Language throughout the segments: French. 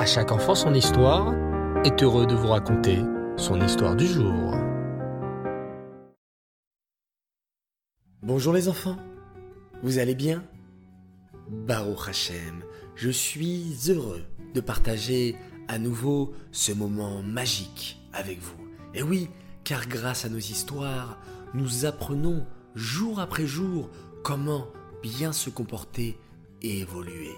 À chaque enfant son histoire est heureux de vous raconter son histoire du jour. Bonjour les enfants, vous allez bien? Baruch Hashem, je suis heureux de partager à nouveau ce moment magique avec vous. Et oui, car grâce à nos histoires, nous apprenons jour après jour comment bien se comporter et évoluer.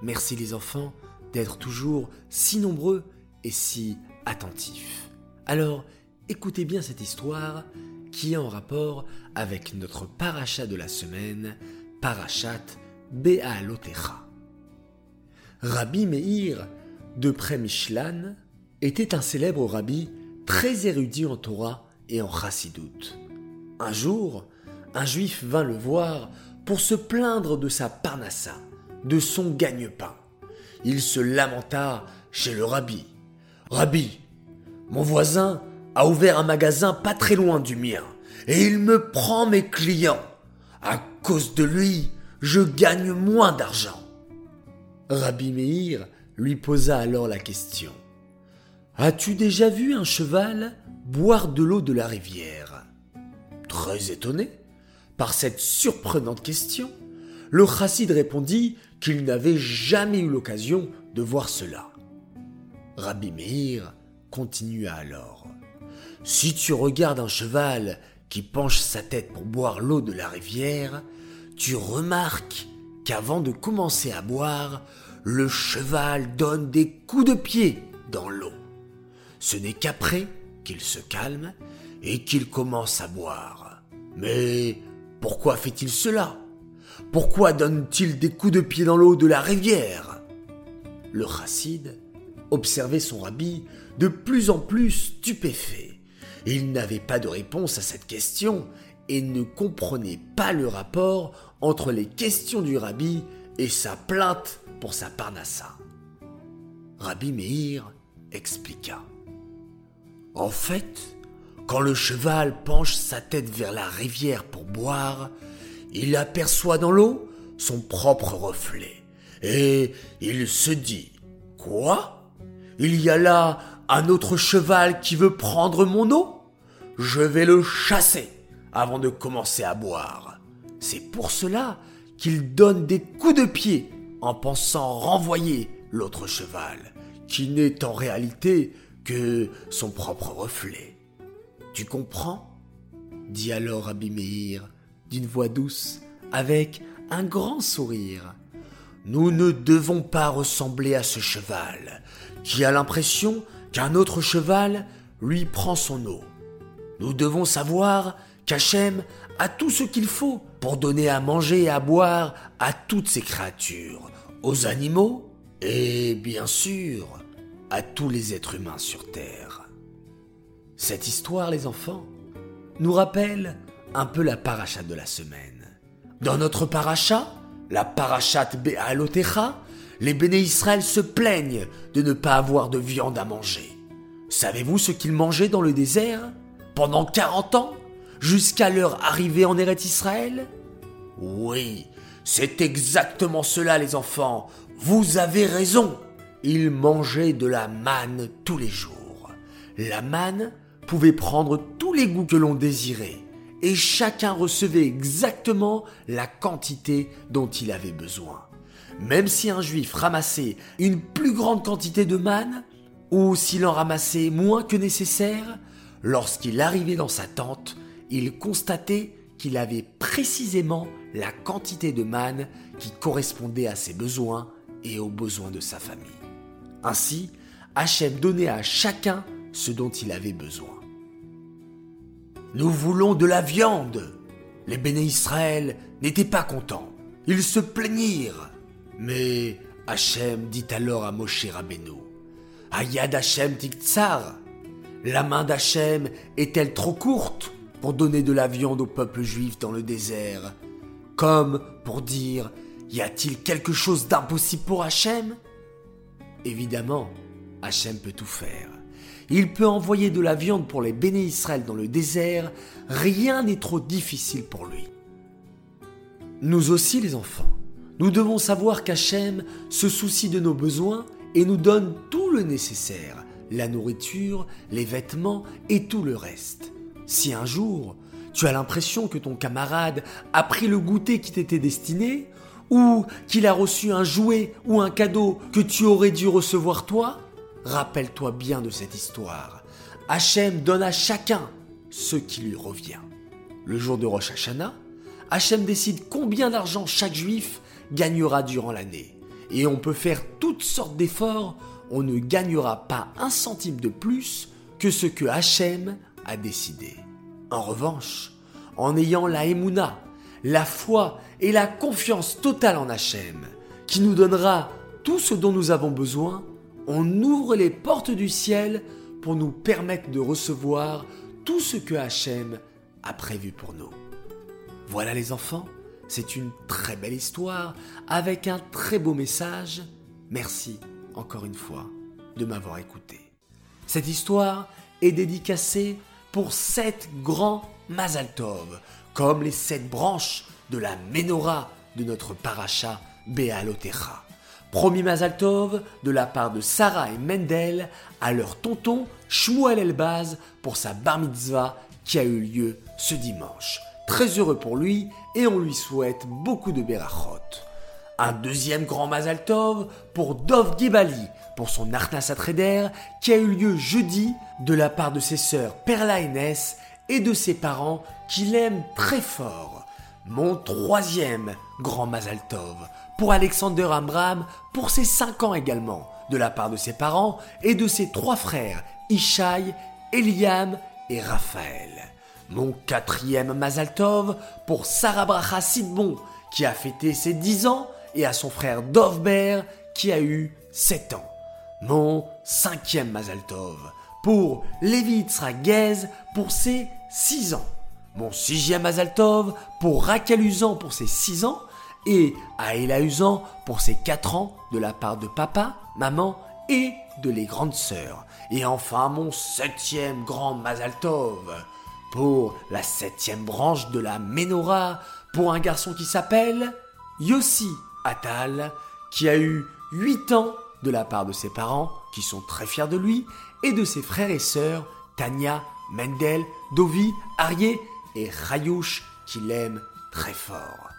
Merci les enfants d'être toujours si nombreux et si attentifs. Alors, écoutez bien cette histoire qui est en rapport avec notre paracha de la semaine, Parachat Be'alotecha. Rabbi Meir de Premishlan était un célèbre rabbi très érudit en Torah et en Chassidoute. Un jour, un juif vint le voir pour se plaindre de sa parnassa, de son gagne-pain. Il se lamenta chez le rabbi. Rabbi, mon voisin a ouvert un magasin pas très loin du mien et il me prend mes clients. À cause de lui, je gagne moins d'argent. Rabbi Meir lui posa alors la question. As-tu déjà vu un cheval boire de l'eau de la rivière? Très étonné par cette surprenante question, le chassid répondit qu'il n'avait jamais eu l'occasion de voir cela. Rabbi Meir continua alors. Si tu regardes un cheval qui penche sa tête pour boire l'eau de la rivière, tu remarques qu'avant de commencer à boire, le cheval donne des coups de pied dans l'eau. Ce n'est qu'après qu'il se calme et qu'il commence à boire. Mais pourquoi fait-il cela? Pourquoi donne-t-il des coups de pied dans l'eau de la rivière? Le chassid observait son rabbi de plus en plus stupéfait. Il n'avait pas de réponse à cette question et ne comprenait pas le rapport entre les questions du rabbi et sa plainte pour sa parnassa. Rabbi Meir expliqua. En fait, quand le cheval penche sa tête vers la rivière pour boire, il aperçoit dans l'eau son propre reflet. Et il se dit Quoi? Il y a là un autre cheval qui veut prendre mon eau? Je vais le chasser avant de commencer à boire. C'est pour cela qu'il donne des coups de pied en pensant renvoyer l'autre cheval, qui n'est en réalité que son propre reflet. Tu comprends? dit alors Meir d'une voix douce, avec un grand sourire. Nous ne devons pas ressembler à ce cheval, qui a l'impression qu'un autre cheval lui prend son eau. Nous devons savoir qu'Hachem a tout ce qu'il faut pour donner à manger et à boire à toutes ces créatures, aux animaux et bien sûr à tous les êtres humains sur Terre. Cette histoire, les enfants, nous rappelle un peu la paracha de la semaine. Dans notre paracha, la parachat Be'alotecha, les béné Israël se plaignent de ne pas avoir de viande à manger. Savez-vous ce qu'ils mangeaient dans le désert pendant 40 ans, jusqu'à leur arrivée en Eretz Israël? Oui, c'est exactement cela les enfants. Vous avez raison. Ils mangeaient de la manne tous les jours. La manne pouvait prendre tous les goûts que l'on désirait, et chacun recevait exactement la quantité dont il avait besoin. Même si un juif ramassait une plus grande quantité de manne, ou s'il en ramassait moins que nécessaire, lorsqu'il arrivait dans sa tente, il constatait qu'il avait précisément la quantité de manne qui correspondait à ses besoins et aux besoins de sa famille. Ainsi, Hachem donnait à chacun ce dont il avait besoin. Nous voulons de la viande. Les béné Israël n'étaient pas contents. Ils se plaignirent. Mais Hachem dit alors à Moshe Rabbeinu Ayad Hachem Tiktsar La main d'Hachem est-elle trop courte pour donner de la viande au peuple juif dans le désert? Comme pour dire Y a-t-il quelque chose d'impossible pour Hachem? Évidemment, Hachem peut tout faire. Il peut envoyer de la viande pour les béné Israël dans le désert, rien n'est trop difficile pour lui. Nous aussi les enfants, nous devons savoir qu'Hachem se soucie de nos besoins et nous donne tout le nécessaire, la nourriture, les vêtements et tout le reste. Si un jour, tu as l'impression que ton camarade a pris le goûter qui t'était destiné, ou qu'il a reçu un jouet ou un cadeau que tu aurais dû recevoir toi, rappelle-toi bien de cette histoire. Hachem donne à chacun ce qui lui revient. Le jour de Rosh Hashanah, Hachem décide combien d'argent chaque juif gagnera durant l'année. Et on peut faire toutes sortes d'efforts, on ne gagnera pas un centime de plus que ce que Hachem a décidé. En revanche, en ayant la Emouna, la foi et la confiance totale en Hachem, qui nous donnera tout ce dont nous avons besoin, on ouvre les portes du ciel pour nous permettre de recevoir tout ce que Hachem a prévu pour nous. Voilà les enfants, c'est une très belle histoire avec un très beau message. Merci encore une fois de m'avoir écouté. Cette histoire est dédicacée pour sept grands Mazal Tov, comme les sept branches de la menorah de notre paracha Bealotecha. Premier Mazal Tov de la part de Sarah et Mendel à leur tonton Shmuel Elbaz pour sa bar mitzvah qui a eu lieu ce dimanche. Très heureux pour lui et on lui souhaite beaucoup de berachot. Un deuxième grand Mazal Tov pour Dov Gibali pour son Arnas Atreder qui a eu lieu jeudi de la part de ses sœurs Perla et Ness et de ses parents qui l'aiment très fort. Mon troisième grand Mazal Tov pour Alexander Amram pour ses 5 ans également, de la part de ses parents et de ses trois frères, Ishaï, Eliam et Raphaël. Mon quatrième Mazal Tov pour Sarah Bracha Sidbon qui a fêté ses 10 ans et à son frère Dovber qui a eu 7 ans. Mon cinquième Mazal Tov pour Lévi Yitzhak pour ses 6 ans. Mon sixième Azaltov pour Raquel Usan pour ses 6 ans et Aïla Usan pour ses 4 ans de la part de papa, maman et de les grandes sœurs. Et enfin mon septième grand Mazaltov pour la septième branche de la Menorah pour un garçon qui s'appelle Yossi Atal qui a eu 8 ans de la part de ses parents qui sont très fiers de lui et de ses frères et sœurs Tania, Mendel, Dovi, Arié et Rayouche qui l'aiment très fort.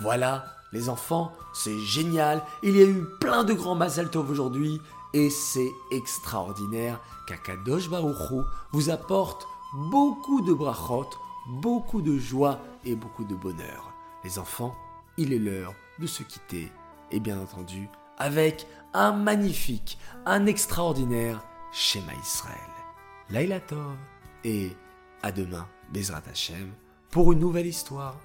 Voilà, les enfants, c'est génial. Il y a eu plein de grands Mazal aujourd'hui et c'est extraordinaire qu'Akadosh Baruchou vous apporte beaucoup de brachot, beaucoup de joie et beaucoup de bonheur. Les enfants, il est l'heure de se quitter et bien entendu avec un magnifique, un extraordinaire Shema Israël. Laila Tov et à demain, Bezrat Hashem, pour une nouvelle histoire.